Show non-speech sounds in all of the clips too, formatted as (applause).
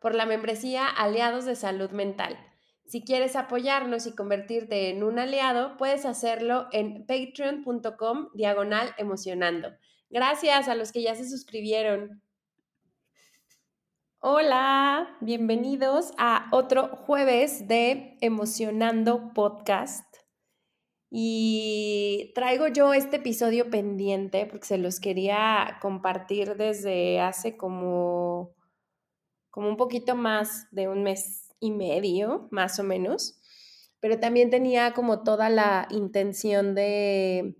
por la membresía Aliados de Salud Mental. Si quieres apoyarnos y convertirte en un aliado, puedes hacerlo en patreon.com diagonal emocionando. Gracias a los que ya se suscribieron. Hola, bienvenidos a otro jueves de Emocionando Podcast. Y traigo yo este episodio pendiente porque se los quería compartir desde hace como, como un poquito más de un mes y medio, más o menos. Pero también tenía como toda la intención de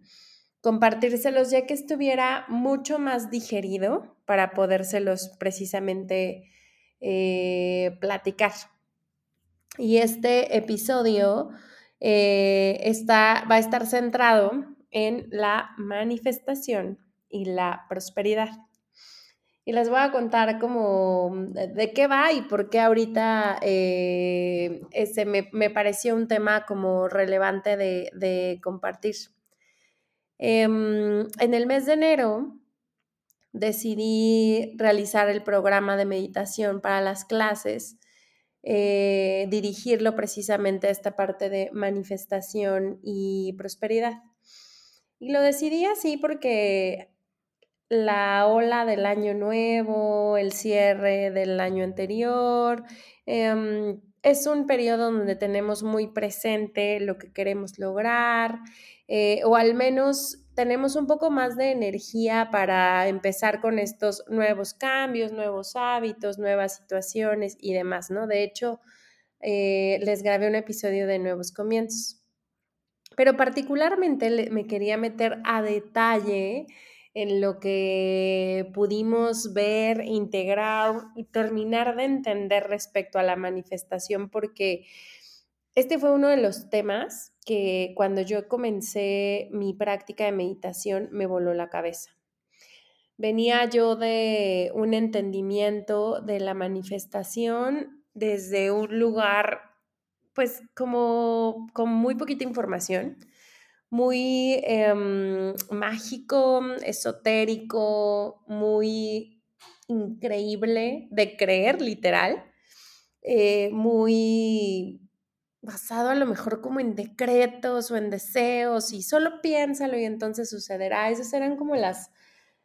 compartírselos ya que estuviera mucho más digerido para podérselos precisamente eh, platicar. Y este episodio eh, está, va a estar centrado en la manifestación y la prosperidad. Y les voy a contar como de qué va y por qué ahorita eh, ese me, pareció un tema como relevante de, compartir. Em, en el mes de enero decidí realizar el programa de meditación para las clases eh, dirigirlo precisamente a esta parte de manifestación y prosperidad. Y lo decidí así porque la ola del año nuevo, el cierre del año anterior, em, es un periodo donde tenemos muy presente lo que queremos lograr, eh, o al menos tenemos un poco más de energía para empezar con estos nuevos cambios, nuevos hábitos, nuevas situaciones y demás, ¿no? De hecho, eh, les grabé un episodio de nuevos comienzos. Pero particularmente me quería meter a detalle en lo que pudimos ver, integrar y terminar de entender respecto a la manifestación, porque este fue uno de los temas que cuando yo comencé mi práctica de meditación me voló la cabeza. Venía yo de un entendimiento de la manifestación desde un lugar, pues como con muy poquita información, muy em, mágico, esotérico, muy increíble de creer, literal, eh, muy basado a lo mejor como en decretos o en deseos y solo piénsalo y entonces sucederá. Esas eran como las,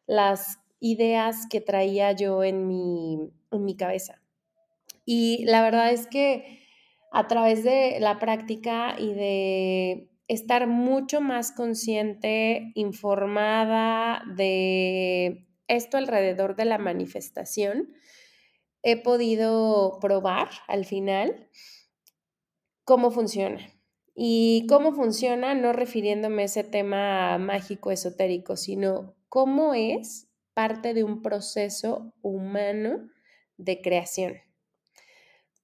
las ideas que traía yo en mi, en mi cabeza. Y la verdad es que a través de la práctica y de estar mucho más consciente, informada de esto alrededor de la manifestación, he podido probar al final cómo funciona. Y cómo funciona, no refiriéndome a ese tema mágico esotérico, sino cómo es parte de un proceso humano de creación.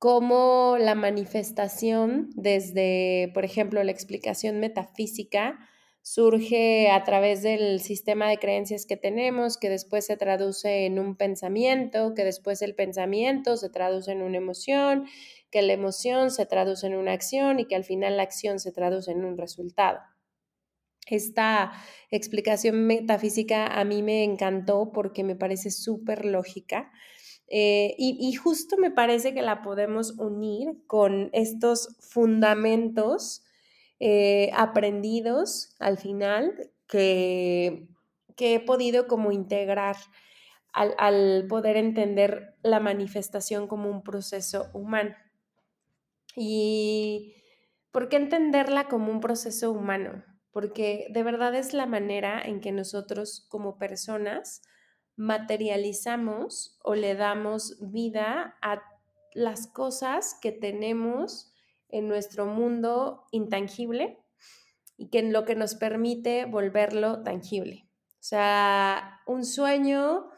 Cómo la manifestación desde, por ejemplo, la explicación metafísica surge a través del sistema de creencias que tenemos, que después se traduce en un pensamiento, que después el pensamiento se traduce en una emoción que la emoción se traduce en una acción y que al final la acción se traduce en un resultado. Esta explicación metafísica a mí me encantó porque me parece súper lógica eh, y, justo me parece que la podemos unir con estos fundamentos eh, aprendidos al final que, que, he podido como integrar al, al poder entender la manifestación como un proceso humano. ¿Y por qué entenderla como un proceso humano? Porque de verdad es la manera en que nosotros como personas materializamos o le damos vida a las cosas que tenemos en nuestro mundo intangible y que en lo que nos permite volverlo tangible. O sea, un sueño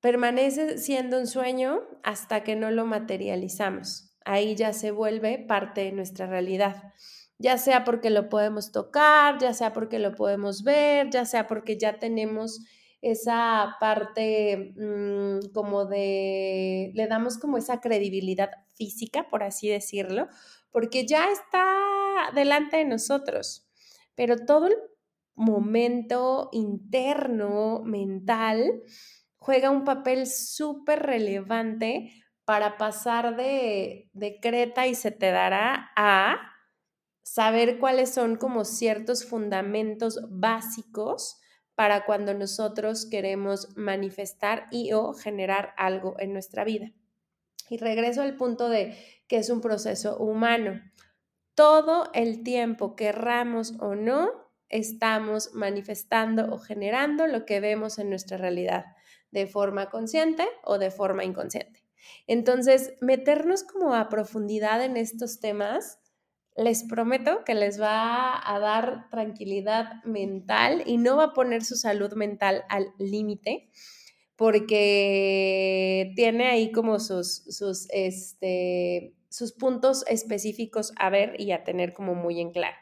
permanece siendo un sueño hasta que no lo materializamos. Ahí ya se vuelve parte de nuestra realidad, ya sea porque lo podemos tocar, ya sea porque lo podemos ver, ya sea porque ya tenemos esa parte mm, como de, le damos como esa credibilidad física, por así decirlo, porque ya está delante de nosotros, pero todo el momento interno, mental, juega un papel súper relevante para pasar de, de Creta y se te dará a saber cuáles son como ciertos fundamentos básicos para cuando nosotros queremos manifestar y o generar algo en nuestra vida. Y regreso al punto de que es un proceso humano. Todo el tiempo, querramos o no, estamos manifestando o generando lo que vemos en nuestra realidad, de forma consciente o de forma inconsciente. Entonces, meternos como a profundidad en estos temas les prometo que les va a dar tranquilidad mental y no va a poner su salud mental al límite porque tiene ahí como sus, sus, este, sus puntos específicos a ver y a tener como muy en claro.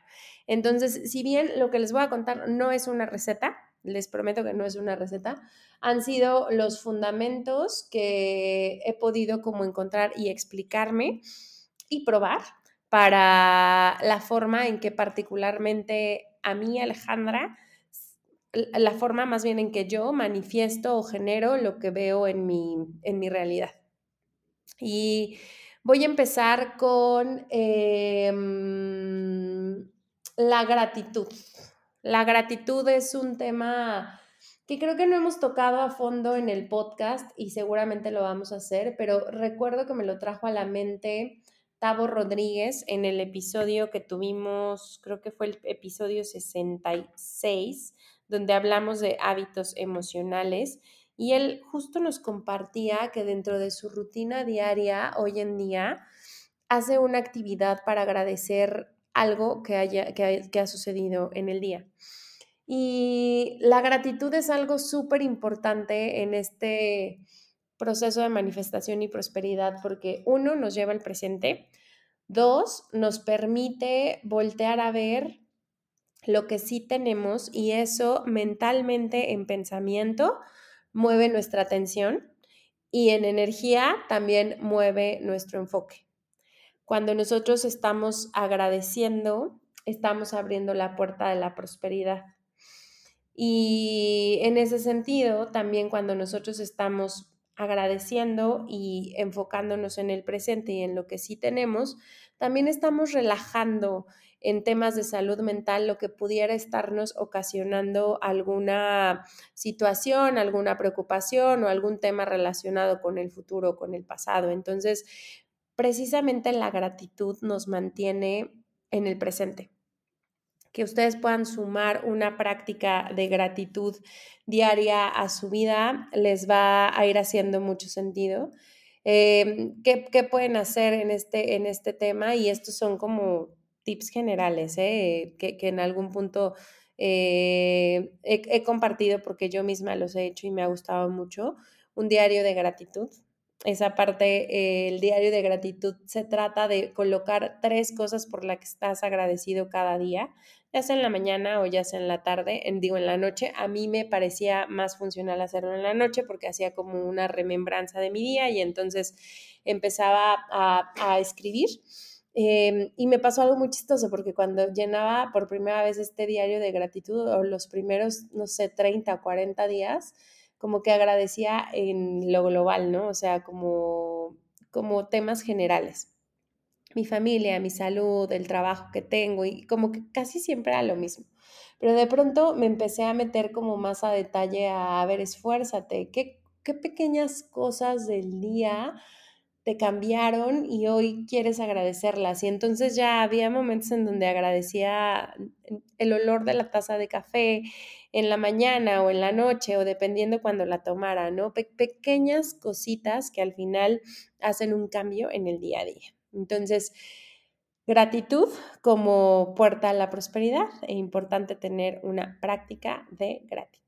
Entonces, si bien lo que les voy a contar no es una receta, les prometo que no es una receta, han sido los fundamentos que he podido como encontrar y explicarme y probar para la forma en que particularmente a mí, Alejandra, la forma más bien en que yo manifiesto o genero lo que veo en mi, en mi realidad. Y voy a empezar con em, la gratitud. La gratitud es un tema que creo que no hemos tocado a fondo en el podcast y seguramente lo vamos a hacer, pero recuerdo que me lo trajo a la mente Tavo Rodríguez en el episodio que tuvimos, creo que fue el episodio 66, donde hablamos de hábitos emocionales. Y él justo nos compartía que dentro de su rutina diaria, hoy en día, hace una actividad para agradecer algo que, haya, que, que ha sucedido en el día. Y la gratitud es algo súper importante en este proceso de manifestación y prosperidad porque uno nos lleva al presente, dos nos permite voltear a ver lo que sí tenemos y eso mentalmente en pensamiento mueve nuestra atención y en energía también mueve nuestro enfoque. Cuando nosotros estamos agradeciendo, estamos abriendo la puerta de la prosperidad. Y en ese sentido, también cuando nosotros estamos agradeciendo y enfocándonos en el presente y en lo que sí tenemos, también estamos relajando en temas de salud mental lo que pudiera estarnos ocasionando alguna situación, alguna preocupación o algún tema relacionado con el futuro o con el pasado. Entonces, precisamente la gratitud nos mantiene en el presente que ustedes puedan sumar una práctica de gratitud diaria a su vida, les va a ir haciendo mucho sentido. Em, ¿qué, pueden hacer en este, en este tema? Y estos son como tips generales, ¿eh? que, en algún punto eh, he, compartido porque yo misma los he hecho y me ha gustado mucho. Un diario de gratitud. Esa parte, el diario de gratitud se trata de colocar tres cosas por las que estás agradecido cada día ya sea en la mañana o ya sea en la tarde, en, digo en la noche, a mí me parecía más funcional hacerlo en la noche porque hacía como una remembranza de mi día y entonces empezaba a, escribir. Em, y me pasó algo muy chistoso porque cuando llenaba por primera vez este diario de gratitud o los primeros, no sé, 30 o 40 días, como que agradecía en lo global, ¿no? O sea, como, como temas generales mi familia, mi salud, el trabajo que tengo y como que casi siempre era lo mismo. Pero de pronto me empecé a meter como más a detalle a, ver, esfuérzate, ¿qué, qué pequeñas cosas del día te cambiaron y hoy quieres agradecerlas. Y entonces ya había momentos en donde agradecía el olor de la taza de café en la mañana o en la noche o dependiendo cuando la tomara, ¿no? pequeñas cositas que al final hacen un cambio en el día a día. Entonces, gratitud como puerta a la prosperidad e importante tener una práctica de gratitud.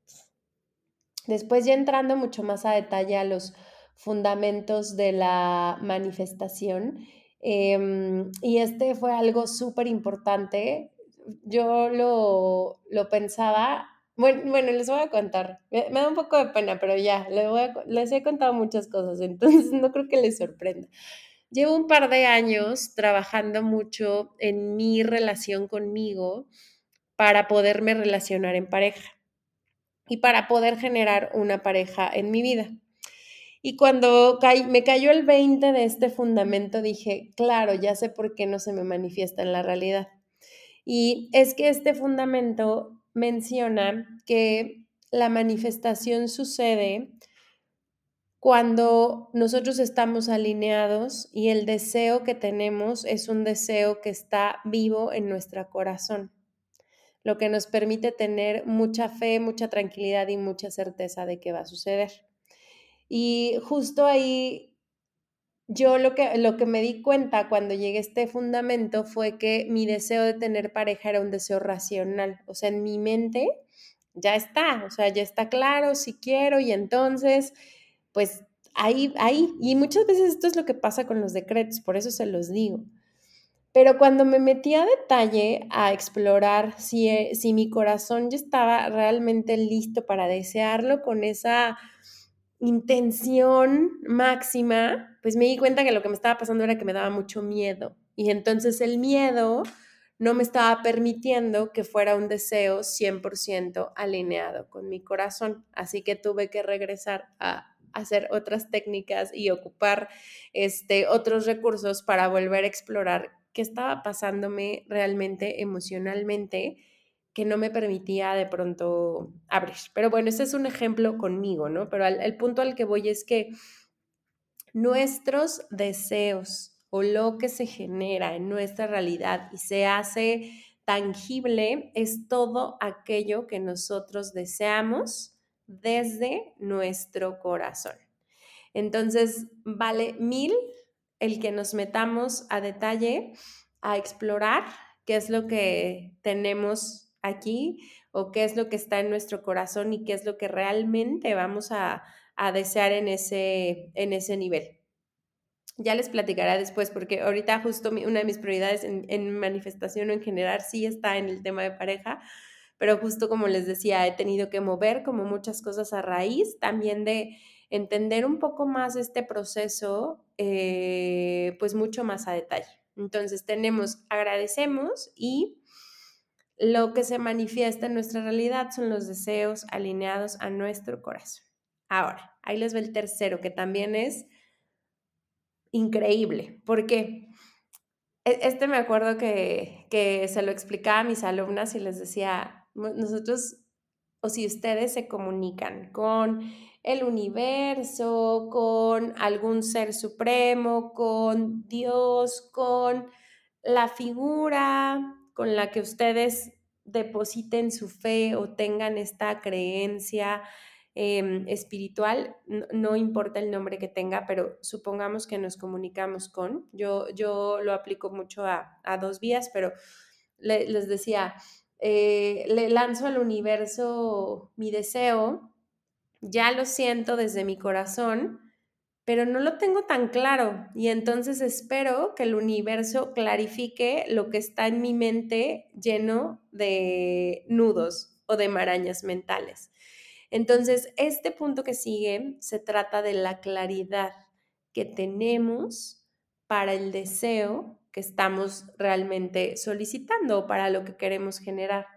Después ya entrando mucho más a detalle a los fundamentos de la manifestación, em, y este fue algo súper importante, yo lo, lo pensaba bueno, bueno, les voy a contar. Me, da un poco de pena, pero ya, les he contado muchas cosas, (laughs) entonces no creo que les sorprenda. Llevo un par de años trabajando mucho en mi relación conmigo para poderme relacionar en pareja y para poder generar una pareja en mi vida. Y cuando me cayó el 20 de este fundamento, dije, claro, ya sé por qué no se me manifiesta en la realidad. Y es que este fundamento menciona que la manifestación sucede cuando nosotros estamos alineados y el deseo que tenemos es un deseo que está vivo en nuestro corazón, lo que nos permite tener mucha fe, mucha tranquilidad y mucha certeza de que va a suceder. Y justo ahí yo lo que, lo que me di cuenta cuando llegué a este fundamento fue que mi deseo de tener pareja era un deseo racional. O sea, en mi mente ya está, o sea, ya está claro si quiero y entonces, pues ahí, ahí. Y muchas veces esto es lo que pasa con los decretos, por eso se los digo. Pero cuando me metí a detalle a explorar si, eh, si mi corazón ya estaba realmente listo para desearlo con esa intención máxima, pues me di cuenta que lo que me estaba pasando era que me daba mucho miedo. Y entonces el miedo no me estaba permitiendo que fuera un deseo 100% alineado con mi corazón. Así que tuve que regresar a hacer otras técnicas y ocupar este, otros recursos para volver a explorar qué estaba pasándome realmente emocionalmente que no me permitía de pronto abrir. Pero bueno, ese es un ejemplo conmigo, ¿no? Pero el punto al que voy es que nuestros deseos o lo que se genera en nuestra realidad y se hace tangible es todo aquello que nosotros deseamos desde nuestro corazón. Entonces, vale mil el que nos metamos a detalle a explorar qué es lo que tenemos aquí o qué es lo que está en nuestro corazón y qué es lo que realmente vamos a, desear en ese, en ese nivel. Ya les platicaré después, porque ahorita justo una de mis prioridades en, manifestación o en general sí está en el tema de pareja, pero justo como les decía, he tenido que mover como muchas cosas a raíz también de entender un poco más este proceso, eh, pues mucho más a detalle. Entonces tenemos, agradecemos y lo que se manifiesta en nuestra realidad son los deseos alineados a nuestro corazón. Ahora, ahí les ve el tercero, que también es increíble, porque e, este me acuerdo que, que se lo explicaba a mis alumnas y les decía, nosotros, o si ustedes se comunican con el universo, con algún ser supremo, con Dios, con la figura con la que ustedes depositen su fe o tengan esta creencia em, espiritual, no, importa el nombre que tenga, pero supongamos que nos comunicamos con, yo, yo lo aplico mucho a, dos vías, pero les decía, eh, le lanzo al universo mi deseo, ya lo siento desde mi corazón, pero no lo tengo tan claro y entonces espero que el universo clarifique lo que está en mi mente lleno de nudos o de marañas mentales. Entonces, este punto que sigue se trata de la claridad que tenemos para el deseo estamos realmente solicitando para lo que queremos generar.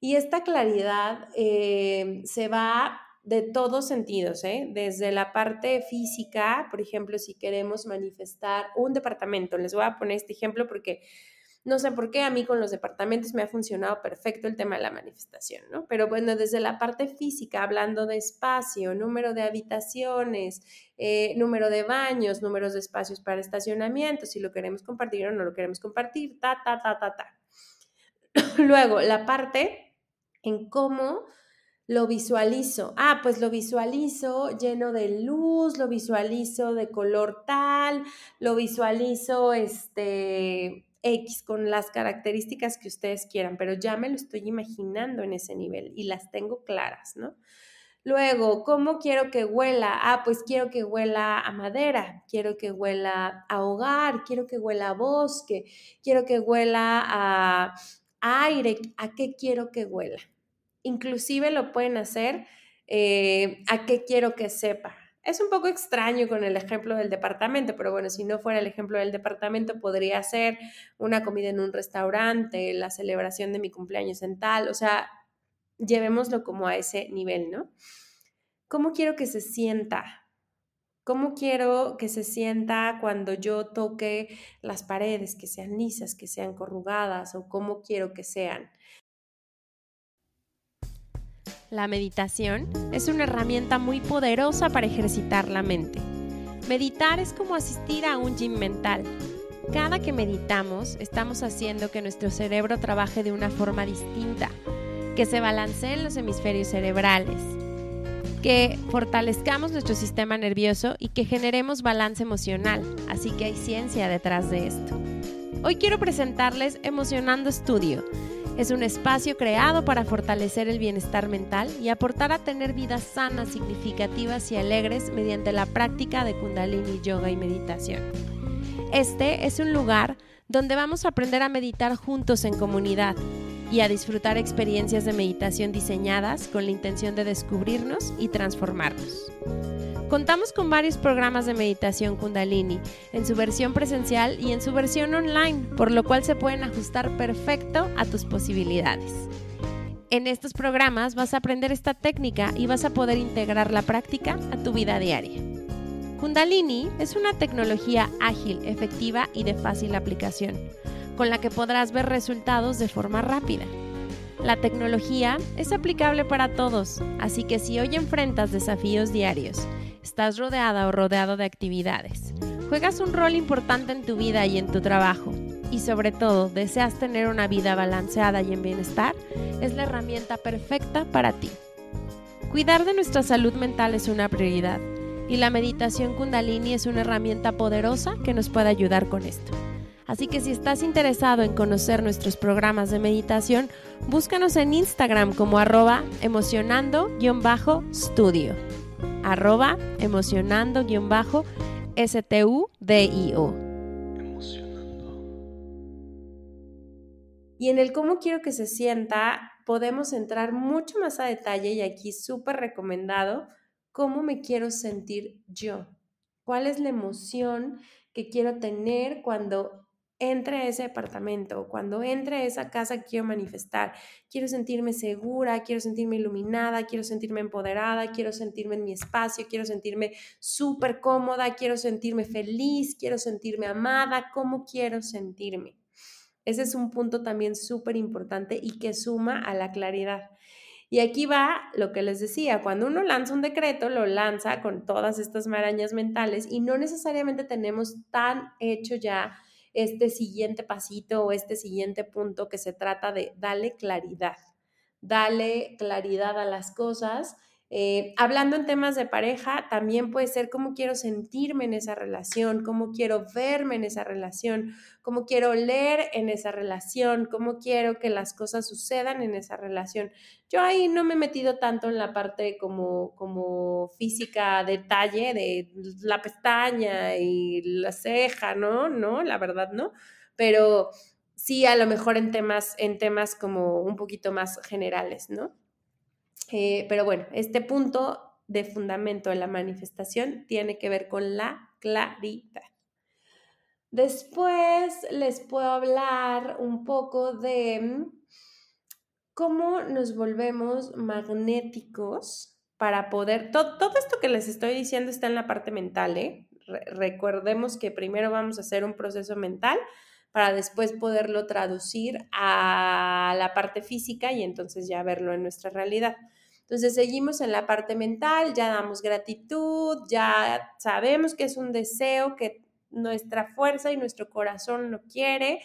Y esta claridad eh, se va de todos sentidos, ¿eh? desde la parte física, por ejemplo, si queremos manifestar un departamento, les voy a poner este ejemplo porque no sé por qué a mí con los departamentos me ha funcionado perfecto el tema de la manifestación, ¿no? Pero bueno, desde la parte física, hablando de espacio, número de habitaciones, eh, número de baños, números de espacios para estacionamiento, si lo queremos compartir o no lo queremos compartir, ta, ta, ta, ta, ta. (coughs) Luego, la parte en cómo lo visualizo. Ah, pues lo visualizo lleno de luz, lo visualizo de color tal, lo visualizo este X con las características que ustedes quieran, pero ya me lo estoy imaginando en ese nivel y las tengo claras, ¿no? Luego, ¿cómo quiero que huela? Ah, pues quiero que huela a madera, quiero que huela a hogar, quiero que huela a bosque, quiero que huela a aire. ¿A qué quiero que huela? Inclusive lo pueden hacer eh, a qué quiero que sepa. Es un poco extraño con el ejemplo del departamento, pero bueno, si no fuera el ejemplo del departamento, podría ser una comida en un restaurante, la celebración de mi cumpleaños en tal, o sea, llevémoslo como a ese nivel, ¿no? ¿Cómo quiero que se sienta? ¿Cómo quiero que se sienta cuando yo toque las paredes, que sean lisas, que sean corrugadas o cómo quiero que sean? La meditación es una herramienta muy poderosa para ejercitar la mente. Meditar es como asistir a un gym mental. Cada que meditamos estamos haciendo que nuestro cerebro trabaje de una forma distinta, que se balanceen los hemisferios cerebrales, que fortalezcamos nuestro sistema nervioso y que generemos balance emocional. Así que hay ciencia detrás de esto. Hoy quiero presentarles Emocionando Estudio es un espacio creado para fortalecer el bienestar mental y aportar a tener vidas sanas, significativas y alegres mediante la práctica de kundalini, yoga y meditación. Este es un lugar donde vamos a aprender a meditar juntos en comunidad y a disfrutar experiencias de meditación diseñadas con la intención de descubrirnos y transformarnos. Contamos con varios programas de meditación kundalini, en su versión presencial y en su versión online, por lo cual se pueden ajustar perfecto a tus posibilidades. En estos programas vas a aprender esta técnica y vas a poder integrar la práctica a tu vida diaria. Kundalini es una tecnología ágil, efectiva y de fácil aplicación, con la que podrás ver resultados de forma rápida. La tecnología es aplicable para todos, así que si hoy enfrentas desafíos diarios, estás rodeada o rodeado de actividades, juegas un rol importante en tu vida y en tu trabajo, y sobre todo deseas tener una vida balanceada y en bienestar, es la herramienta perfecta para ti. Cuidar de nuestra salud mental es una prioridad, y la meditación kundalini es una herramienta poderosa que nos puede ayudar con esto. Así que si estás interesado en conocer nuestros programas de meditación, búscanos en Instagram como arroba emocionando-studio. Arroba emocionando-studio. Y en el cómo quiero que se sienta, podemos entrar mucho más a detalle y aquí súper recomendado cómo me quiero sentir yo. ¿Cuál es la emoción que quiero tener cuando entre ese departamento, cuando entre esa casa quiero manifestar, quiero sentirme segura, quiero sentirme iluminada, quiero sentirme empoderada, quiero sentirme en mi espacio, quiero sentirme súper cómoda, quiero sentirme feliz, quiero sentirme amada, ¿cómo quiero sentirme? Ese es un punto también súper importante y que suma a la claridad. Y aquí va lo que les decía, cuando uno lanza un decreto, lo lanza con todas estas marañas mentales y no necesariamente tenemos tan hecho ya este siguiente pasito o este siguiente punto que se trata de darle claridad, darle claridad a las cosas eh, hablando en temas de pareja, también puede ser cómo quiero sentirme en esa relación, cómo quiero verme en esa relación, cómo quiero leer en esa relación, cómo quiero que las cosas sucedan en esa relación. Yo ahí no me he metido tanto en la parte como, como física, detalle de la pestaña y la ceja, ¿no? No, la verdad no, pero sí a lo mejor en temas, en temas como un poquito más generales, ¿no? Eh, pero bueno, este punto de fundamento de la manifestación tiene que ver con la claridad. Después les puedo hablar un poco de mm, cómo nos volvemos magnéticos para poder, todo, esto que les estoy diciendo está en la parte mental, ¿eh? recordemos que primero vamos a hacer un proceso mental para después poderlo traducir a la parte física y entonces ya verlo en nuestra realidad. Entonces seguimos en la parte mental, ya damos gratitud, ya sabemos que es un deseo que nuestra fuerza y nuestro corazón lo quiere,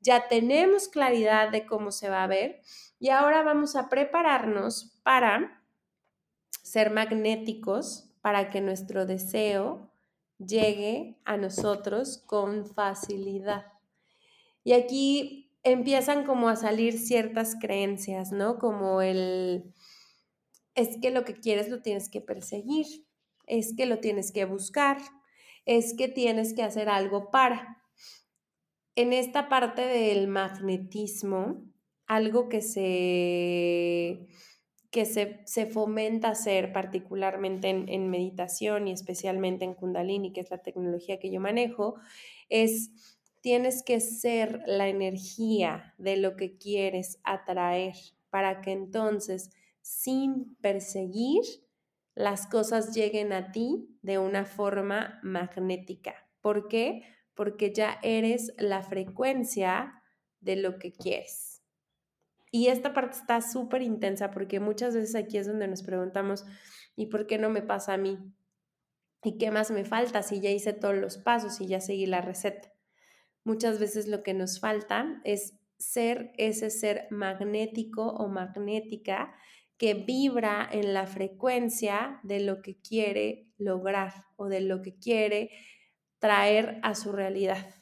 ya tenemos claridad de cómo se va a ver y ahora vamos a prepararnos para ser magnéticos, para que nuestro deseo llegue a nosotros con facilidad. Y aquí empiezan como a salir ciertas creencias, ¿no? Como el, es que lo que quieres lo tienes que perseguir, es que lo tienes que buscar, es que tienes que hacer algo para. En esta parte del magnetismo, algo que se, que se, fomenta hacer particularmente en, en meditación y especialmente en kundalini, que es la tecnología que yo manejo, es tienes que ser la energía de lo que quieres atraer para que entonces sin perseguir, las cosas lleguen a ti de una forma magnética. ¿Por qué? Porque ya eres la frecuencia de lo que quieres. Y esta parte está súper intensa porque muchas veces aquí es donde nos preguntamos, ¿y por qué no me pasa a mí? ¿Y qué más me falta si ya hice todos los pasos y ya seguí la receta? Muchas veces lo que nos falta es ser ese ser magnético o magnética que vibra en la frecuencia de lo que quiere lograr o de lo que quiere traer a su realidad.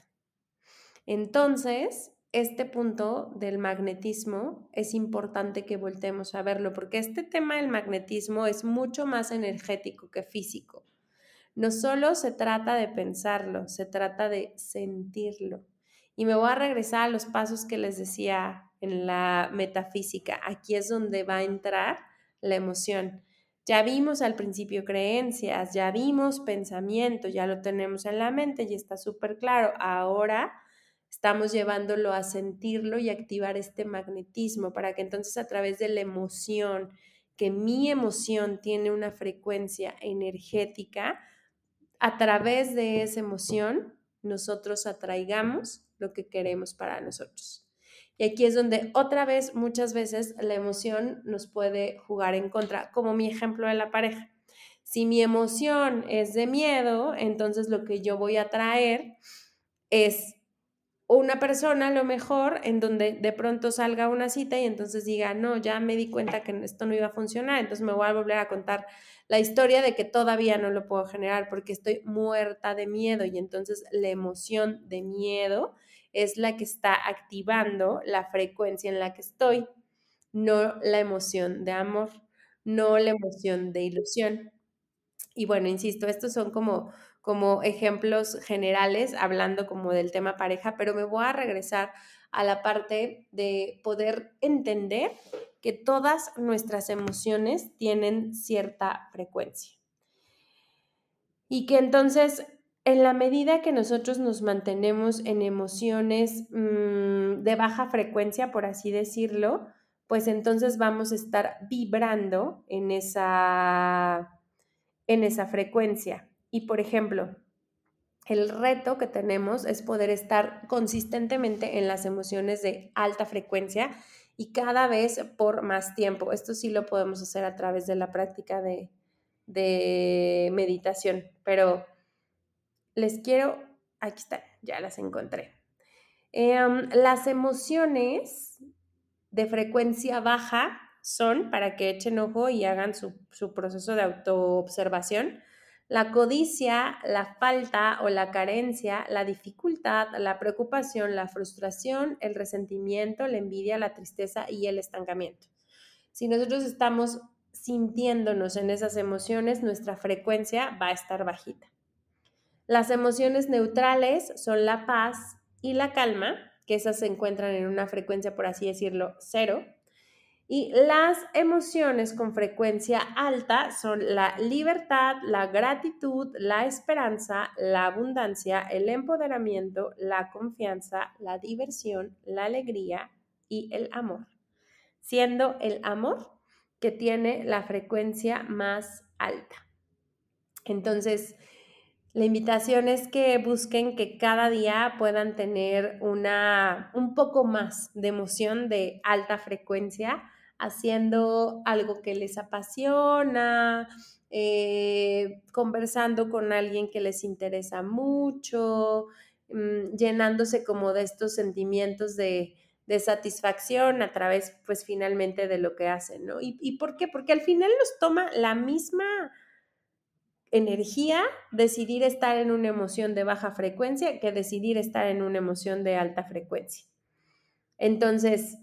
Entonces, este punto del magnetismo es importante que voltemos a verlo, porque este tema del magnetismo es mucho más energético que físico. No solo se trata de pensarlo, se trata de sentirlo. Y me voy a regresar a los pasos que les decía en la metafísica. Aquí es donde va a entrar la emoción. Ya vimos al principio creencias, ya vimos pensamiento, ya lo tenemos en la mente y está súper claro. Ahora estamos llevándolo a sentirlo y activar este magnetismo para que entonces a través de la emoción, que mi emoción tiene una frecuencia energética, a través de esa emoción nosotros atraigamos lo que queremos para nosotros. Y aquí es donde otra vez, muchas veces, la emoción nos puede jugar en contra, como mi ejemplo de la pareja. Si mi emoción es de miedo, entonces lo que yo voy a traer es una persona a lo mejor en donde de pronto salga una cita y entonces diga, no, ya me di cuenta que esto no iba a funcionar, entonces me voy a volver a contar la historia de que todavía no lo puedo generar porque estoy muerta de miedo y entonces la emoción de miedo es la que está activando la frecuencia en la que estoy, no la emoción de amor, no la emoción de ilusión. Y bueno, insisto, estos son como, como ejemplos generales, hablando como del tema pareja, pero me voy a regresar a la parte de poder entender que todas nuestras emociones tienen cierta frecuencia. Y que entonces en la medida que nosotros nos mantenemos en emociones mm, de baja frecuencia, por así decirlo, pues entonces vamos a estar vibrando en esa, en esa frecuencia. Y por ejemplo, el reto que tenemos es poder estar consistentemente en las emociones de alta frecuencia y cada vez por más tiempo. Esto sí lo podemos hacer a través de la práctica de, de meditación, pero les quiero, aquí está, ya las encontré. Em, las emociones de frecuencia baja son, para que echen ojo y hagan su, su proceso de autoobservación, la codicia, la falta o la carencia, la dificultad, la preocupación, la frustración, el resentimiento, la envidia, la tristeza y el estancamiento. Si nosotros estamos sintiéndonos en esas emociones, nuestra frecuencia va a estar bajita. Las emociones neutrales son la paz y la calma, que esas se encuentran en una frecuencia, por así decirlo, cero. Y las emociones con frecuencia alta son la libertad, la gratitud, la esperanza, la abundancia, el empoderamiento, la confianza, la diversión, la alegría y el amor, siendo el amor que tiene la frecuencia más alta. Entonces, la invitación es que busquen que cada día puedan tener una, un poco más de emoción de alta frecuencia, haciendo algo que les apasiona, eh, conversando con alguien que les interesa mucho, mm, llenándose como de estos sentimientos de, satisfacción a través, pues finalmente, de lo que hacen, ¿no? ¿Y, ¿Y por qué? Porque al final nos toma la misma energía decidir estar en una emoción de baja frecuencia que decidir estar en una emoción de alta frecuencia. Entonces,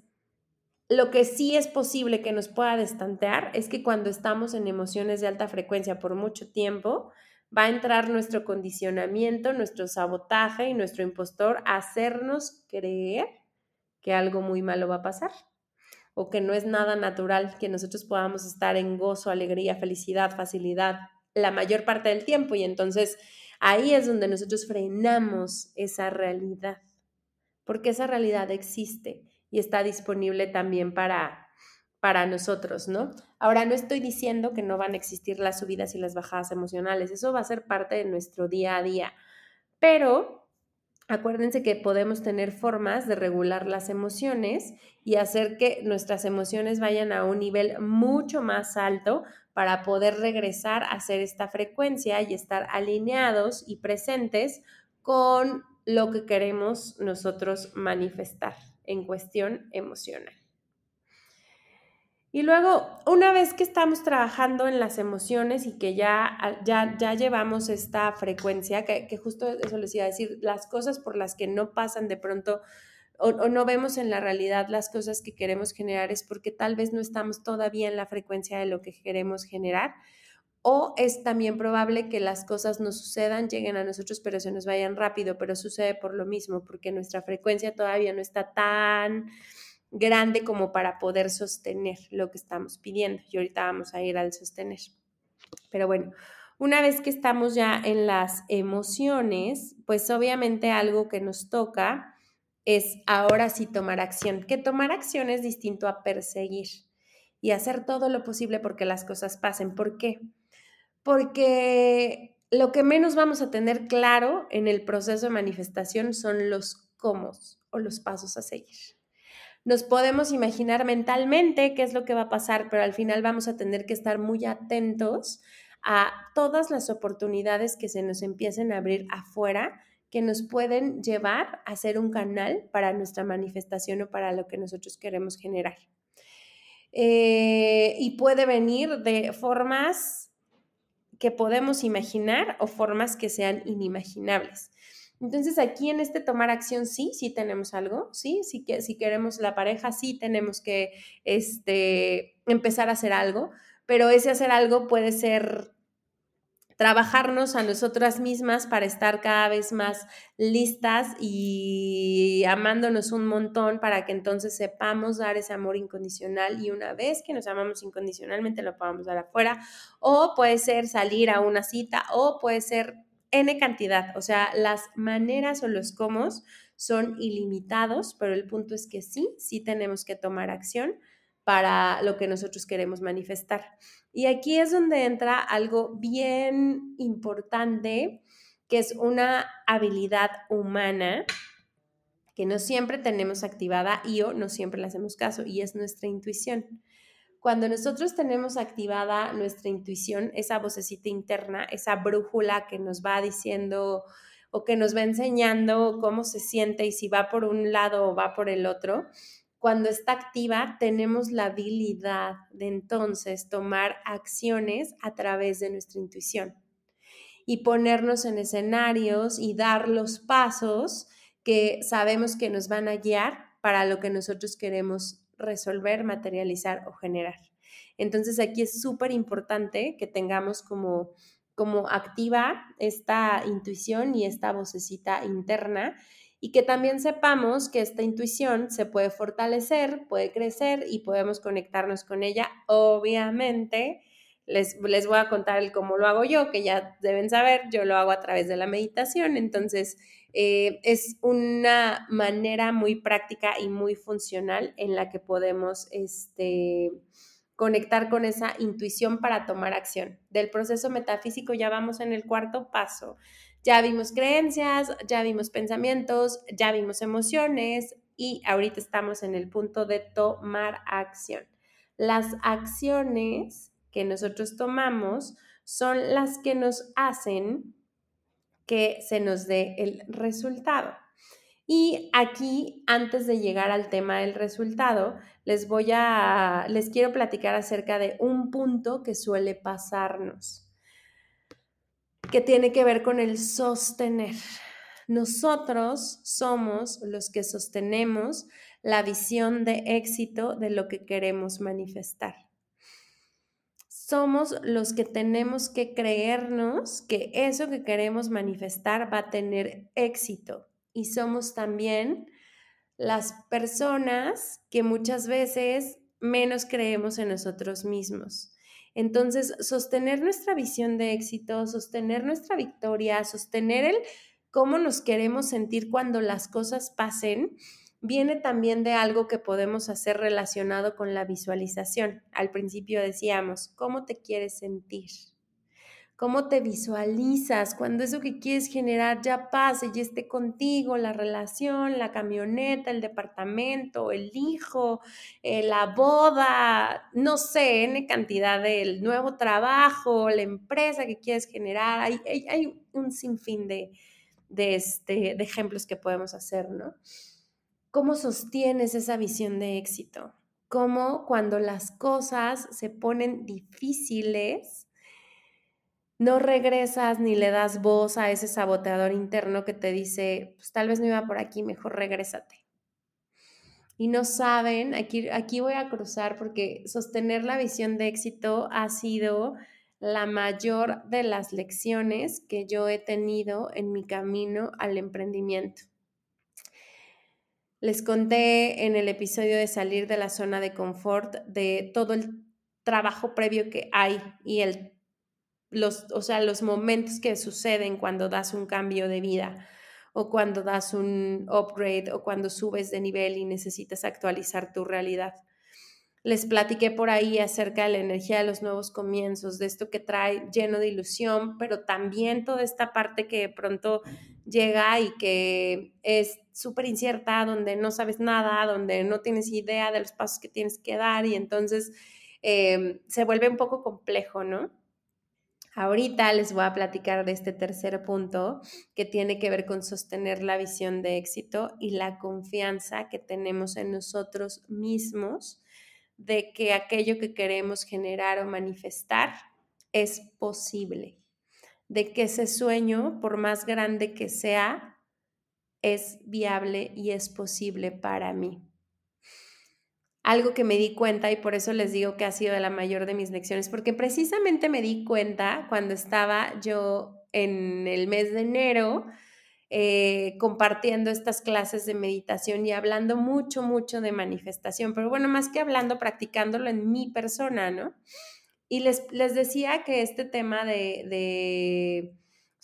lo que sí es posible que nos pueda destantear es que cuando estamos en emociones de alta frecuencia por mucho tiempo, va a entrar nuestro condicionamiento, nuestro sabotaje y nuestro impostor a hacernos creer que algo muy malo va a pasar o que no es nada natural que nosotros podamos estar en gozo, alegría, felicidad, facilidad la mayor parte del tiempo. Y entonces ahí es donde nosotros frenamos esa realidad, porque esa realidad existe y está disponible también para, para nosotros, ¿no? Ahora, no estoy diciendo que no van a existir las subidas y las bajadas emocionales, eso va a ser parte de nuestro día a día, pero acuérdense que podemos tener formas de regular las emociones y hacer que nuestras emociones vayan a un nivel mucho más alto para poder regresar a hacer esta frecuencia y estar alineados y presentes con lo que queremos nosotros manifestar en cuestión emocional. Y luego, una vez que estamos trabajando en las emociones y que ya, ya, ya llevamos esta frecuencia, que, justo eso les iba a decir, las cosas por las que no pasan de pronto o, o, no vemos en la realidad las cosas que queremos generar es porque tal vez no estamos todavía en la frecuencia de lo que queremos generar. O es también probable que las cosas no sucedan, lleguen a nosotros, pero se nos vayan rápido, pero sucede por lo mismo, porque nuestra frecuencia todavía no está tan grande como para poder sostener lo que estamos pidiendo. Y ahorita vamos a ir al sostener. Pero bueno, una vez que estamos ya en las emociones, pues obviamente algo que nos toca es ahora sí tomar acción, que tomar acción es distinto a perseguir y hacer todo lo posible porque las cosas pasen. ¿Por qué? Porque lo que menos vamos a tener claro en el proceso de manifestación son los cómo o los pasos a seguir. Nos podemos imaginar mentalmente qué es lo que va a pasar, pero al final vamos a tener que estar muy atentos a todas las oportunidades que se nos empiecen a abrir afuera que nos pueden llevar a ser un canal para nuestra manifestación o para lo que nosotros queremos generar. Eh, y puede venir de formas que podemos imaginar o formas que sean inimaginables. Entonces aquí en este tomar acción sí, sí tenemos algo, sí, sí que si queremos la pareja, sí tenemos que este, empezar a hacer algo, pero ese hacer algo puede ser trabajarnos a nosotras mismas para estar cada vez más listas y amándonos un montón para que entonces sepamos dar ese amor incondicional y una vez que nos amamos incondicionalmente lo podamos dar afuera o puede ser salir a una cita o puede ser N cantidad, o sea, las maneras o los cómo son ilimitados, pero el punto es que sí, sí tenemos que tomar acción para lo que nosotros queremos manifestar. Y aquí es donde entra algo bien importante, que es una habilidad humana que no siempre tenemos activada y o no siempre le hacemos caso, y es nuestra intuición. Cuando nosotros tenemos activada nuestra intuición, esa vocecita interna, esa brújula que nos va diciendo o que nos va enseñando cómo se siente y si va por un lado o va por el otro, cuando está activa, tenemos la habilidad de entonces tomar acciones a través de nuestra intuición y ponernos en escenarios y dar los pasos que sabemos que nos van a guiar para lo que nosotros queremos resolver, materializar o generar. Entonces aquí es súper importante que tengamos como, como activa esta intuición y esta vocecita interna y que también sepamos que esta intuición se puede fortalecer, puede crecer y podemos conectarnos con ella. Obviamente, les, les voy a contar el cómo lo hago yo, que ya deben saber, yo lo hago a través de la meditación, entonces eh, es una manera muy práctica y muy funcional en la que podemos este, conectar con esa intuición para tomar acción. Del proceso metafísico ya vamos en el cuarto paso. Ya vimos creencias, ya vimos pensamientos, ya vimos emociones y ahorita estamos en el punto de tomar acción. Las acciones que nosotros tomamos son las que nos hacen que se nos dé el resultado. Y aquí, antes de llegar al tema del resultado, les voy a, les quiero platicar acerca de un punto que suele pasarnos que tiene que ver con el sostener. Nosotros somos los que sostenemos la visión de éxito de lo que queremos manifestar. Somos los que tenemos que creernos que eso que queremos manifestar va a tener éxito. Y somos también las personas que muchas veces menos creemos en nosotros mismos. Entonces, sostener nuestra visión de éxito, sostener nuestra victoria, sostener el cómo nos queremos sentir cuando las cosas pasen, viene también de algo que podemos hacer relacionado con la visualización. Al principio decíamos, ¿cómo te quieres sentir? ¿Cómo te visualizas cuando eso que quieres generar ya pase y esté contigo, la relación, la camioneta, el departamento, el hijo, eh, la boda, no sé, N cantidad del nuevo trabajo, la empresa que quieres generar? Hay, hay un sinfín de, de, este, de ejemplos que podemos hacer, ¿no? ¿Cómo sostienes esa visión de éxito? ¿Cómo cuando las cosas se ponen difíciles, no regresas ni le das voz a ese saboteador interno que te dice, pues tal vez no iba por aquí, mejor regrésate? Y no saben, aquí, aquí voy a cruzar porque sostener la visión de éxito ha sido la mayor de las lecciones que yo he tenido en mi camino al emprendimiento. Les conté en el episodio de salir de la zona de confort de todo el trabajo previo que hay y el, los, o sea, los momentos que suceden cuando das un cambio de vida o cuando das un upgrade o cuando subes de nivel y necesitas actualizar tu realidad les platiqué por ahí acerca de la energía de los nuevos comienzos, de esto que trae lleno de ilusión, pero también toda esta parte que pronto llega y que es súper incierta, donde no sabes nada, donde no tienes idea de los pasos que tienes que dar y entonces em, se vuelve un poco complejo, ¿no? Ahorita les voy a platicar de este tercer punto que tiene que ver con sostener la visión de éxito y la confianza que tenemos en nosotros mismos de que aquello que queremos generar o manifestar es posible, de que ese sueño, por más grande que sea, es viable y es posible para mí. Algo que me di cuenta y por eso les digo que ha sido la mayor de mis lecciones, porque precisamente me di cuenta cuando estaba yo en el mes de enero, eh, compartiendo estas clases de meditación y hablando mucho, mucho de manifestación, pero bueno, más que hablando, practicándolo en mi persona, ¿no? Y les, les decía que este tema de, de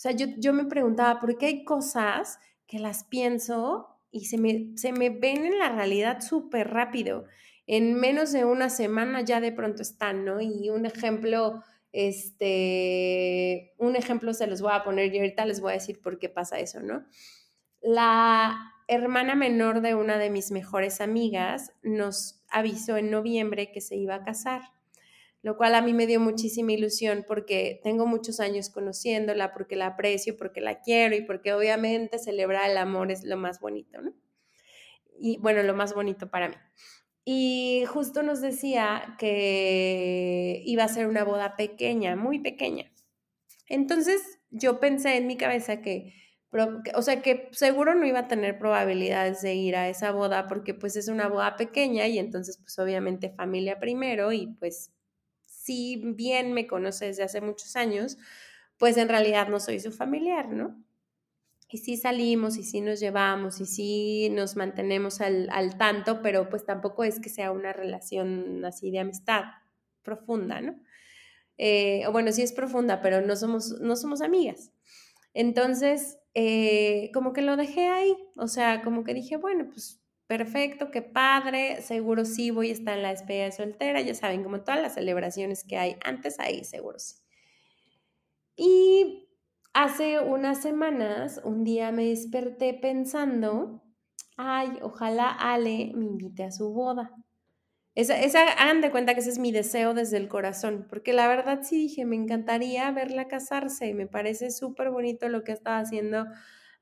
o sea, yo, yo me preguntaba, ¿por qué hay cosas que las pienso y se me, se me ven en la realidad súper rápido? En menos de una semana ya de pronto están, ¿no? Y un ejemplo este, un ejemplo se los voy a poner y ahorita les voy a decir por qué pasa eso, ¿no? La hermana menor de una de mis mejores amigas nos avisó en noviembre que se iba a casar, lo cual a mí me dio muchísima ilusión porque tengo muchos años conociéndola, porque la aprecio, porque la quiero y porque obviamente celebrar el amor es lo más bonito, ¿no? Y bueno, lo más bonito para mí. Y justo nos decía que iba a ser una boda pequeña, muy pequeña. Entonces yo pensé en mi cabeza que, o sea, que seguro no iba a tener probabilidades de ir a esa boda porque pues es una boda pequeña y entonces pues obviamente familia primero y pues si bien me conoce desde hace muchos años, pues en realidad no soy su familiar, ¿no? Y sí salimos y sí nos llevamos y sí nos mantenemos al, tanto, pero pues tampoco es que sea una relación así de amistad profunda, ¿no? Eh, o bueno, sí es profunda, pero no somos, no somos amigas. Entonces, eh, como que lo dejé ahí, o sea, como que dije, bueno, pues perfecto, qué padre, seguro sí voy a estar en la despedida de soltera, ya saben, como todas las celebraciones que hay antes ahí, seguro sí. Y Hace unas semanas, un día me desperté pensando, ay, ojalá Ale me invite a su boda. Esa, esa, hagan de cuenta que ese es mi deseo desde el corazón, porque la verdad sí dije, me encantaría verla casarse, me parece súper bonito lo que estaba haciendo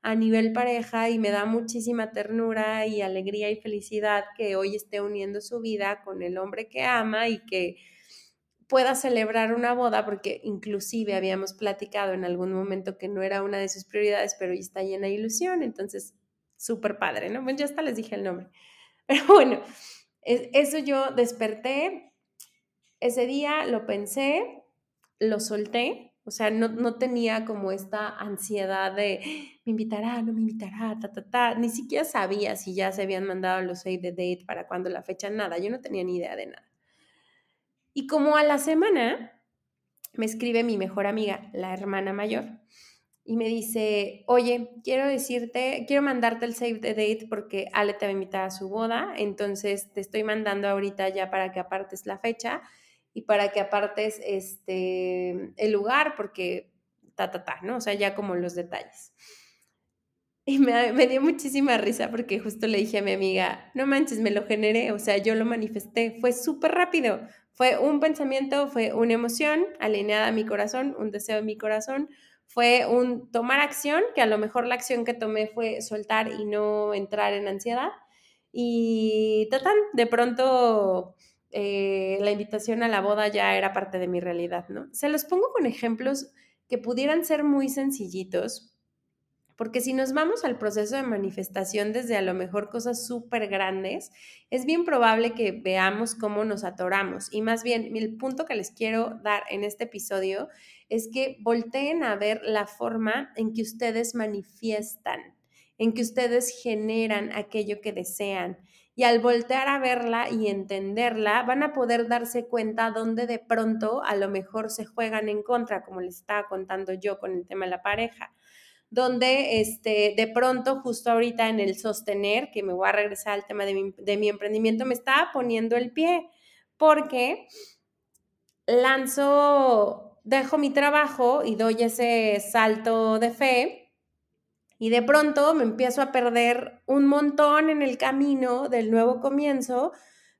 a nivel pareja y me da muchísima ternura y alegría y felicidad que hoy esté uniendo su vida con el hombre que ama y que pueda celebrar una boda, porque inclusive habíamos platicado en algún momento que no era una de sus prioridades, pero ya está llena de ilusión, entonces súper padre, ¿no? Bueno, ya hasta les dije el nombre. (laughs) Pero bueno, eso yo desperté, ese día lo pensé, lo solté, o sea, no, no, tenía como esta ansiedad de me invitará, no me invitará, ta, ta, ta. Ni siquiera sabía si ya se habían mandado los save the date para cuando la fecha, nada. Yo no tenía ni idea de nada. Y como a la semana me escribe mi mejor amiga, la hermana mayor, y me dice, oye, quiero decirte, quiero mandarte el save the date porque Ale te va a invitar a su boda, entonces te estoy mandando ahorita ya para que apartes la fecha y para que apartes este, el lugar porque ta, ta, ta, ¿no? O sea, ya como los detalles. Y me, me, dio muchísima risa porque justo le dije a mi amiga, no manches, me lo generé, o sea, yo lo manifesté, fue súper rápido, fue un pensamiento, fue una emoción alineada a mi corazón, un deseo en mi corazón, fue un tomar acción, que a lo mejor la acción que tomé fue soltar y no entrar en ansiedad. Y tatán, de pronto eh, la invitación a la boda ya era parte de mi realidad, ¿no? Se los pongo con ejemplos que pudieran ser muy sencillitos, porque si nos vamos al proceso de manifestación desde a lo mejor cosas súper grandes, es bien probable que veamos cómo nos atoramos. Y más bien, el punto que les quiero dar en este episodio es que volteen a ver la forma en que ustedes manifiestan, en que ustedes generan aquello que desean. Y al voltear a verla y entenderla, van a poder darse cuenta dónde de pronto a lo mejor se juegan en contra, como les estaba contando yo con el tema de la pareja donde este, de pronto, justo ahorita en el sostener, que me voy a regresar al tema de mi, de mi emprendimiento, me estaba poniendo el pie, porque lanzo, dejo mi trabajo y doy ese salto de fe y de pronto me empiezo a perder un montón en el camino del nuevo comienzo,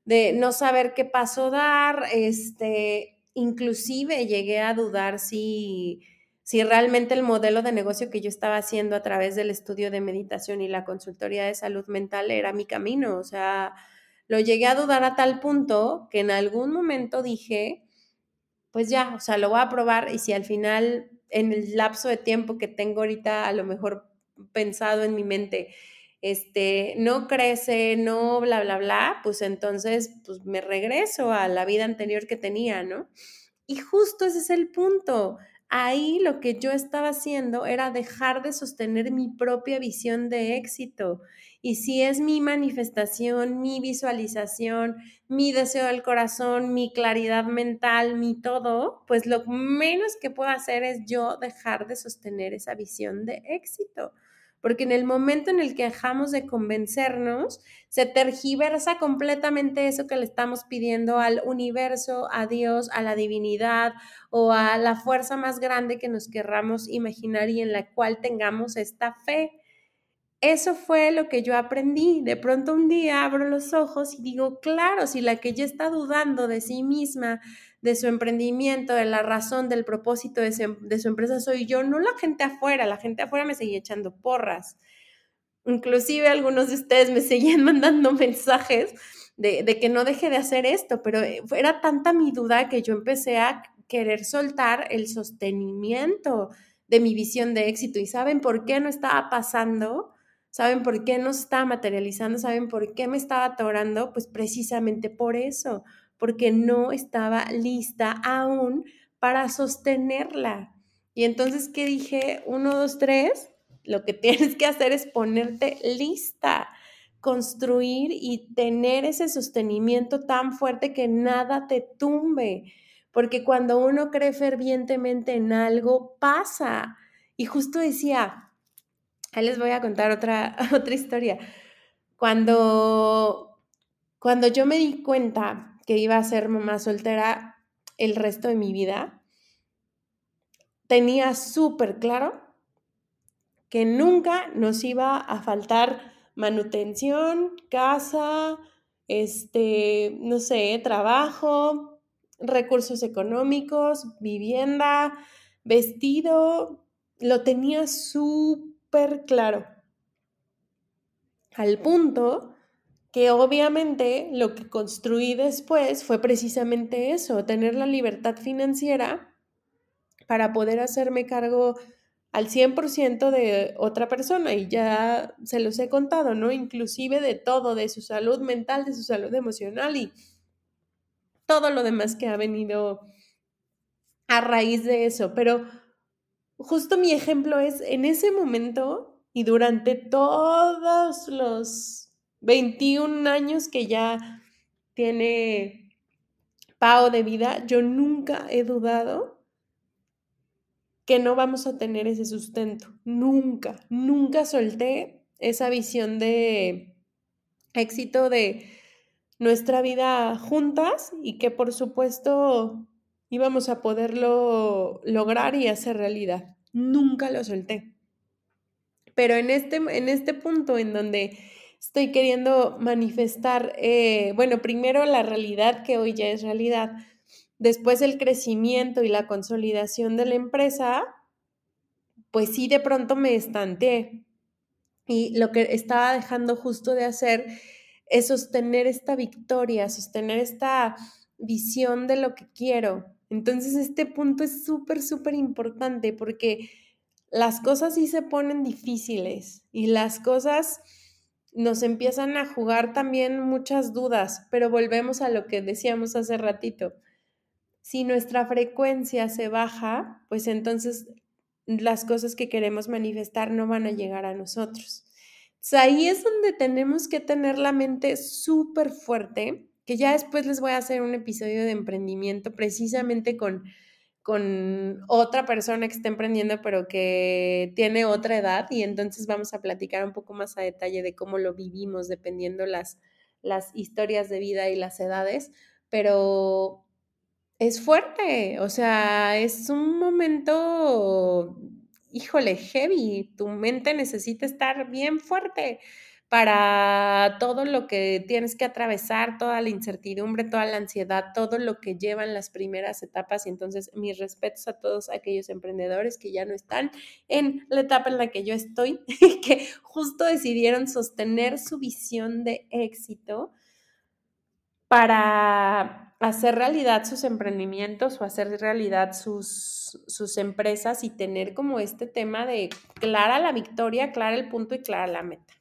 de no saber qué paso dar, este, inclusive llegué a dudar si si realmente el modelo de negocio que yo estaba haciendo a través del estudio de meditación y la consultoría de salud mental era mi camino. O sea, lo llegué a dudar a tal punto que en algún momento dije, pues ya, o sea, lo voy a probar y si al final, en el lapso de tiempo que tengo ahorita, a lo mejor pensado en mi mente, este, no crece, no, bla, bla, bla, pues entonces, pues me regreso a la vida anterior que tenía, ¿no? Y justo ese es el punto ahí lo que yo estaba haciendo era dejar de sostener mi propia visión de éxito. Y si es mi manifestación, mi visualización, mi deseo del corazón, mi claridad mental, mi todo, pues lo menos que puedo hacer es yo dejar de sostener esa visión de éxito porque en el momento en el que dejamos de convencernos, se tergiversa completamente eso que le estamos pidiendo al universo, a Dios, a la divinidad o a la fuerza más grande que nos querramos imaginar y en la cual tengamos esta fe. Eso fue lo que yo aprendí. De pronto un día abro los ojos y digo, claro, si la que ya está dudando de sí misma, de su emprendimiento, de la razón, del propósito de su, empresa soy yo, no la gente afuera, la gente afuera me seguía echando porras. Inclusive algunos de ustedes me (laughs) seguían mandando mensajes de, de, que no deje de hacer esto, pero eh, era tanta mi duda que yo empecé a querer soltar el sostenimiento de mi visión de éxito. ¿Y saben por qué no estaba pasando? ¿Saben por qué no se estaba materializando? ¿Saben por qué me estaba atorando? Pues precisamente por eso, porque no estaba lista aún para sostenerla. Y entonces, ¿qué dije? Uno, dos, tres. Lo que (laughs) tienes que hacer es ponerte lista, construir y tener ese sostenimiento tan fuerte que nada te tumbe. Porque cuando uno cree fervientemente en algo, pasa. Y justo decía, ahí les voy a contar otra, (laughs) otra historia. Cuando, cuando yo me di cuenta que iba a ser mamá soltera el resto de mi vida, tenía súper claro que nunca nos iba a faltar manutención, casa, este, no sé, trabajo, recursos económicos, vivienda, vestido, lo tenía súper claro. Al punto que obviamente lo que construí después fue precisamente eso, tener la libertad financiera para poder hacerme cargo al 100% de otra persona y ya se los he contado, ¿no? Inclusive de todo, de su salud mental, de su salud emocional y todo lo demás que ha venido a raíz de eso. Pero justo mi ejemplo es en ese momento y durante todos los 21 años que ya tiene Pau de vida, yo nunca he dudado que no vamos a tener ese sustento. Nunca, nunca solté esa visión de éxito de nuestra vida juntas y que por supuesto íbamos a poderlo lograr y hacer realidad. Nunca lo solté. Pero en este, en este punto en donde estoy queriendo manifestar, eh, bueno, primero la realidad que hoy ya es realidad, Después el crecimiento y la consolidación de la empresa, pues sí, de pronto me estanteé. Y lo que estaba dejando justo de hacer es sostener esta victoria, sostener esta visión de lo que quiero. Entonces este punto es súper, súper importante porque las cosas sí se ponen difíciles y las cosas nos empiezan a jugar también muchas dudas, pero volvemos a lo que decíamos hace ratito si nuestra frecuencia se baja, pues entonces las cosas que queremos manifestar no van a llegar a nosotros. ahí es donde tenemos que tener la mente súper fuerte, que ya después les voy a hacer un episodio de emprendimiento precisamente con, con otra persona que está emprendiendo, pero que tiene otra edad, y entonces vamos a platicar un poco más a detalle de cómo lo vivimos dependiendo las, las historias de vida y las edades, pero es fuerte, o sea, es un momento, híjole, heavy, tu mente necesita estar bien fuerte para todo lo que tienes que atravesar, toda la incertidumbre, toda la ansiedad, todo lo que llevan las primeras etapas. Y entonces, mis respetos a todos aquellos emprendedores que ya no están en la etapa en la que yo estoy, (laughs) que justo decidieron sostener su visión de éxito para hacer realidad sus emprendimientos o hacer realidad sus, sus empresas y tener como este tema de clara la victoria, clara el punto y clara la meta.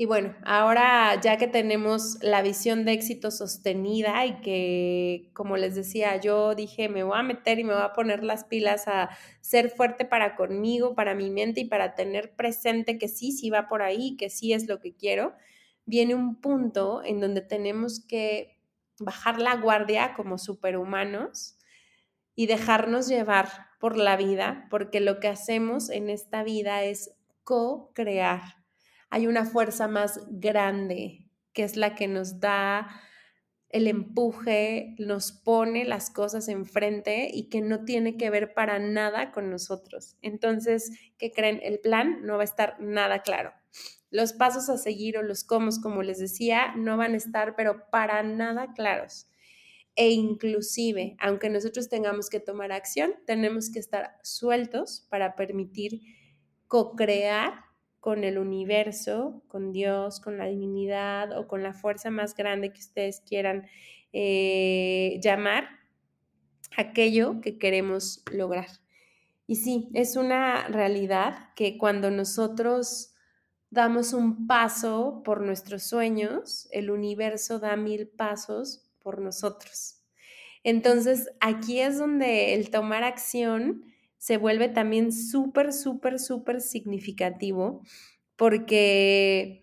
Y bueno, ahora ya que tenemos la visión de éxito sostenida y que, como les decía, yo dije, me voy a meter y me voy a poner las pilas a ser fuerte para conmigo, para mi mente y para tener presente que sí, sí va por ahí, que sí es lo que quiero, viene un punto en donde tenemos que bajar la guardia como superhumanos y dejarnos llevar por la vida, porque lo que hacemos en esta vida es co-crear. Hay una fuerza más grande que es la que nos da el empuje, nos pone las cosas enfrente y que no tiene que ver para nada con nosotros. Entonces, ¿qué creen? El plan no va a estar nada claro. Los pasos a seguir o los cómo, como les decía, no van a estar, pero para nada claros. E inclusive, aunque nosotros tengamos que tomar acción, tenemos que estar sueltos para permitir co-crear con el universo, con Dios, con la divinidad o con la fuerza más grande que ustedes quieran eh, llamar aquello que queremos lograr. Y sí, es una realidad que cuando nosotros damos un paso por nuestros sueños, el universo da mil pasos por nosotros. Entonces, aquí es donde el tomar acción se vuelve también súper, súper, súper significativo, porque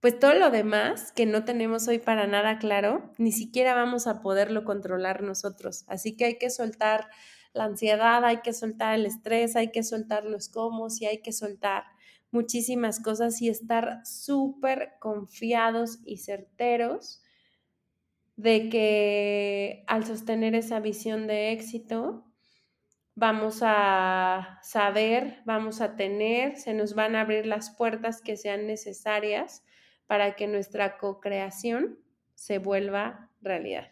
pues todo lo demás que no tenemos hoy para nada claro, ni siquiera vamos a poderlo controlar nosotros. Así que hay que soltar la ansiedad, hay que soltar el estrés, hay que soltar los cómo y hay que soltar muchísimas cosas y estar súper confiados y certeros de que al sostener esa visión de éxito, vamos a saber, vamos a tener, se nos van a abrir las puertas que sean necesarias para que nuestra co-creación se vuelva realidad.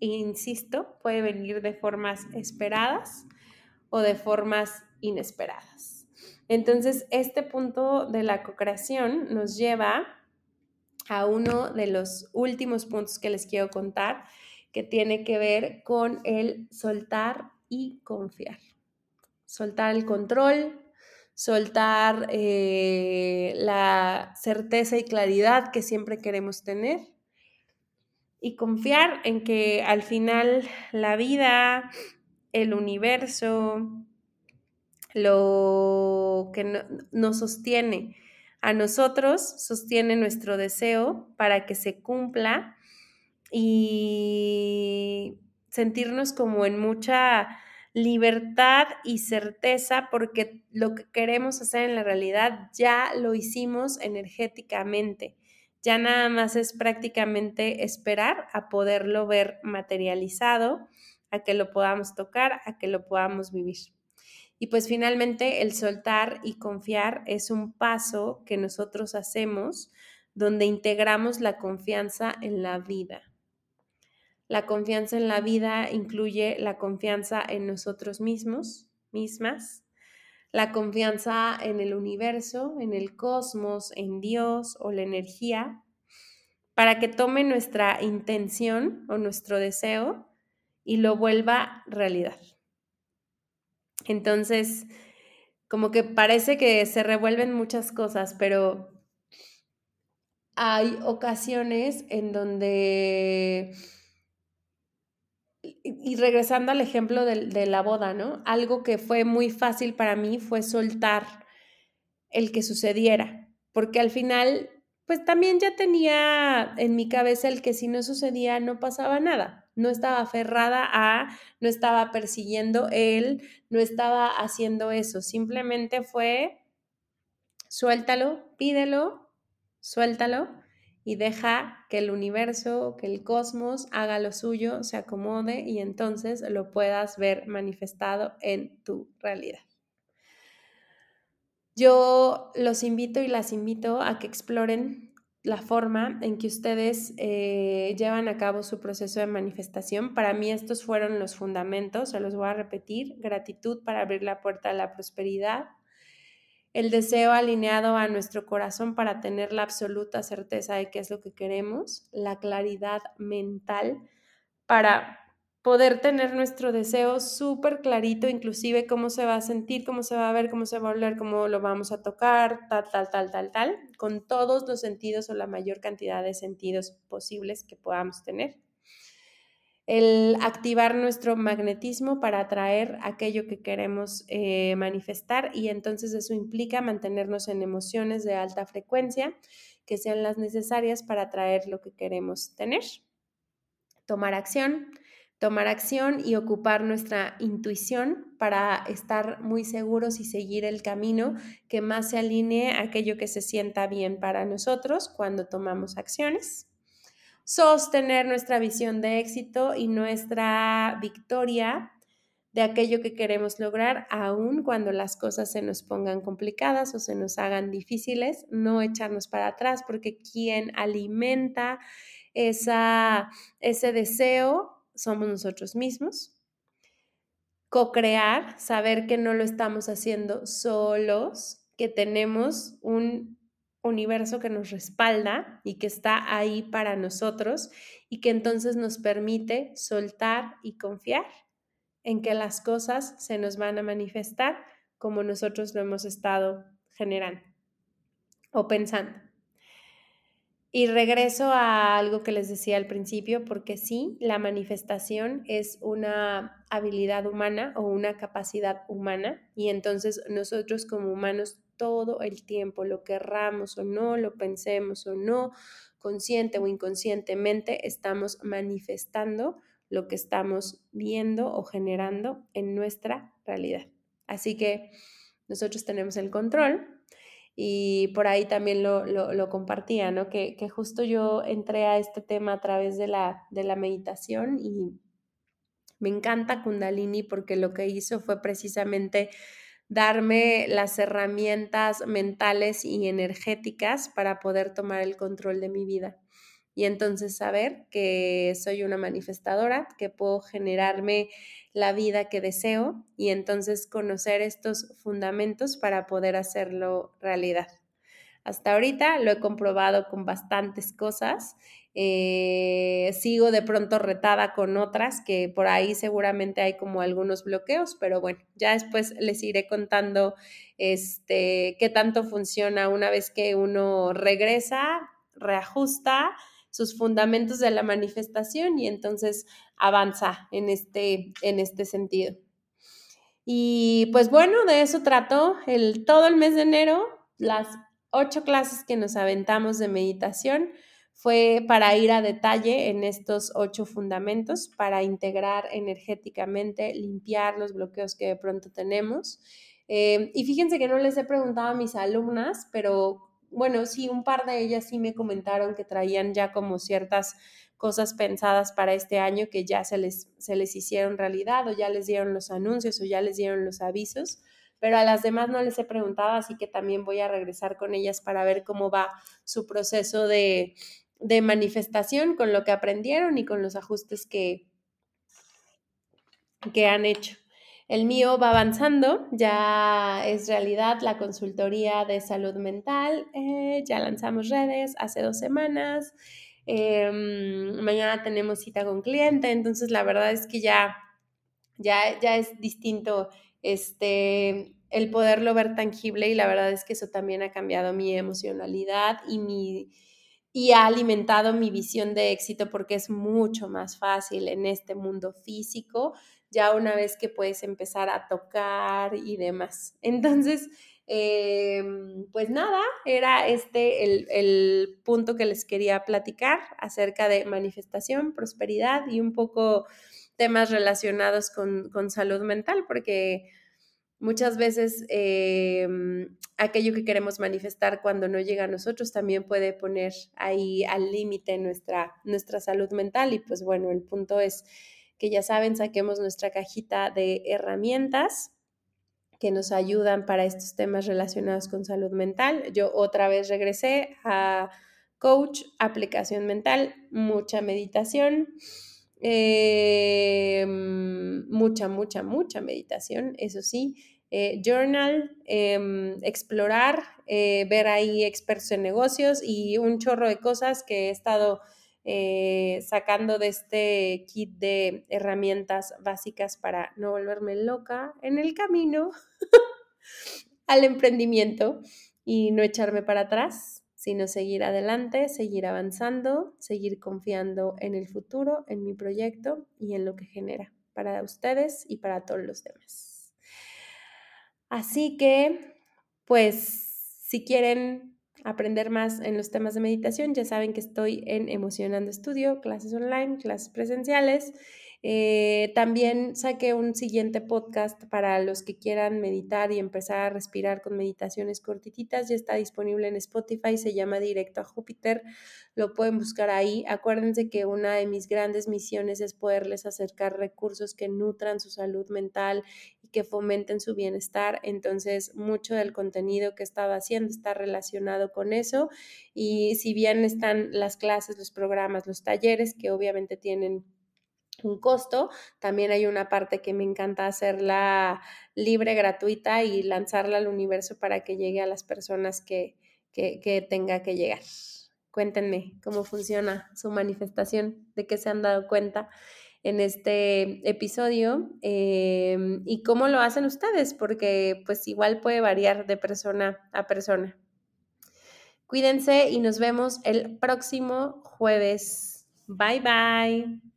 E insisto, puede venir de formas esperadas o de formas inesperadas. Entonces, este punto de la co-creación nos lleva a uno de los últimos puntos que les quiero contar, que tiene que ver con el soltar y confiar. Soltar el control, soltar eh, la certeza y claridad que siempre queremos tener y confiar en que al final la vida, el universo, lo que nos sostiene a nosotros, sostiene nuestro deseo para que se cumpla y sentirnos como en mucha libertad y certeza porque lo que queremos hacer en la realidad ya lo hicimos energéticamente. Ya nada más es prácticamente esperar a poderlo ver materializado, a que lo podamos tocar, a que lo podamos vivir. Y pues finalmente el soltar y confiar es un paso que nosotros hacemos donde integramos la confianza en la vida. La confianza en la vida incluye la confianza en nosotros mismos, mismas, la confianza en el universo, en el cosmos, en Dios o la energía, para que tome nuestra intención o nuestro deseo y lo vuelva realidad. Entonces, como que parece que se revuelven muchas cosas, pero hay ocasiones en donde y regresando al ejemplo de, la boda, ¿no? Algo que fue muy fácil para mí fue soltar el que sucediera, porque al final, pues también ya tenía en mi cabeza el que si no sucedía no pasaba nada, no estaba aferrada a, no estaba persiguiendo él, no estaba haciendo eso, simplemente fue, suéltalo, pídelo, suéltalo y deja que el universo, que el cosmos haga lo suyo, se acomode y entonces lo puedas ver manifestado en tu realidad. Yo los invito y las invito a que exploren la forma en que ustedes eh, llevan a cabo su proceso de manifestación. Para mí estos fueron los fundamentos, se los voy a repetir. Gratitud para abrir la puerta a la prosperidad, el deseo alineado a nuestro corazón para tener la absoluta certeza de qué es lo que queremos, la claridad mental para poder tener nuestro deseo súper clarito, inclusive cómo se va a sentir, cómo se va a ver, cómo se va a oler, cómo lo vamos a tocar, tal, tal, tal, tal, tal, con todos los sentidos o la mayor cantidad de sentidos posibles que podamos tener el activar nuestro magnetismo para atraer aquello que queremos eh, manifestar y entonces eso implica mantenernos en emociones de alta frecuencia que sean las necesarias para atraer lo que queremos tener. Tomar acción, tomar acción y ocupar nuestra intuición para estar muy seguros y seguir el camino que más se alinee a aquello que se sienta bien para nosotros cuando tomamos acciones sostener nuestra visión de éxito y nuestra victoria de aquello que queremos lograr, aun cuando las cosas se nos pongan complicadas o se nos hagan difíciles, no echarnos para atrás, porque quien alimenta esa, ese deseo somos nosotros mismos. Co-crear, saber que no lo estamos haciendo solos, que tenemos un universo que nos respalda y que está ahí para nosotros y que entonces nos permite soltar y confiar en que las cosas se nos van a manifestar como nosotros lo hemos estado generando o pensando. Y regreso a algo que les decía al principio, porque sí, la manifestación es una habilidad humana o una capacidad humana y entonces nosotros como humanos todo el tiempo, lo querramos o no, lo pensemos o no, consciente o inconscientemente, estamos manifestando lo que estamos viendo o generando en nuestra realidad. Así que nosotros tenemos el control y por ahí también lo, compartía, ¿no? Que, que, justo yo entré a este tema a través de la, de la meditación y me encanta Kundalini porque lo que hizo fue precisamente darme las herramientas mentales y energéticas para poder tomar el control de mi vida. Y entonces saber que soy una manifestadora, que puedo generarme la vida que deseo y entonces conocer estos fundamentos para poder hacerlo realidad. hasta ahorita, lo he comprobado con bastantes cosas. Eh, sigo de pronto retada con otras que por ahí seguramente hay como algunos bloqueos, pero bueno, ya después les iré contando este, qué tanto funciona una vez que uno regresa, reajusta sus fundamentos de la manifestación y entonces avanza en este, en este sentido. Y pues bueno, de eso trató el, todo el mes de enero, las ocho clases que nos aventamos de meditación fue para ir a detalle en estos ocho fundamentos, para integrar energéticamente, limpiar los bloqueos que de pronto tenemos. Eh, y fíjense que no les he preguntado a mis alumnas, pero bueno, sí, un par de ellas sí me comentaron que traían ya como ciertas cosas pensadas para este año que ya se les, se les hicieron realidad o ya les dieron los anuncios o ya les dieron los avisos, pero a las demás no les he preguntado, así que también voy a regresar con ellas para ver cómo va su proceso de, de manifestación con lo que aprendieron y con los ajustes que, que han hecho. El mío va avanzando, ya es realidad la consultoría de salud mental, eh, ya lanzamos redes hace dos semanas, em, mañana tenemos cita con cliente, entonces la verdad es que ya, ya, ya es distinto este, el poderlo ver tangible y la verdad es que eso también ha cambiado mi emocionalidad y mi y ha alimentado mi visión de éxito porque es mucho más fácil en este mundo físico, ya una vez que puedes empezar a tocar y demás. Entonces, em, pues nada, era este el, punto que les quería platicar acerca de manifestación, prosperidad y un poco temas relacionados con, con salud mental, porque Muchas veces em, aquello que queremos manifestar cuando no llega a nosotros también puede poner ahí al límite nuestra, nuestra salud mental y pues bueno, el punto es que ya saben, saquemos nuestra cajita de herramientas que nos ayudan para estos temas relacionados con salud mental. Yo otra vez regresé a coach, aplicación mental, mucha meditación. Em, mucha, mucha, mucha meditación, eso sí, eh, journal, em, explorar, eh, ver ahí expertos en negocios y un chorro de cosas que he estado eh, sacando de este kit de herramientas básicas para no volverme loca en el camino (laughs) al emprendimiento y no echarme para atrás, sino seguir adelante, seguir avanzando, seguir confiando en el futuro, en mi proyecto y en lo que genera para ustedes y para todos los demás. Así que, pues, si quieren aprender más en los temas de meditación, ya saben que estoy en Emocionando Estudio, clases online, clases presenciales eh, también saqué un siguiente podcast para los que quieran meditar y empezar a respirar con meditaciones cortititas. Ya está disponible en Spotify, se llama Directo a Júpiter. Lo pueden buscar ahí. Acuérdense que una de mis grandes misiones es poderles acercar recursos que nutran su salud mental que fomenten su bienestar. Entonces, mucho del contenido que estaba haciendo está relacionado con eso. Y si bien están las clases, los programas, los talleres, que obviamente tienen un costo. También hay una parte que me encanta hacerla libre, gratuita y lanzarla al universo para que llegue a las personas que, que, tenga que llegar. Cuéntenme cómo funciona su manifestación, de qué se han dado cuenta en este episodio em, y cómo lo hacen ustedes, porque pues igual puede variar de persona a persona. Cuídense y nos vemos el próximo jueves. Bye bye.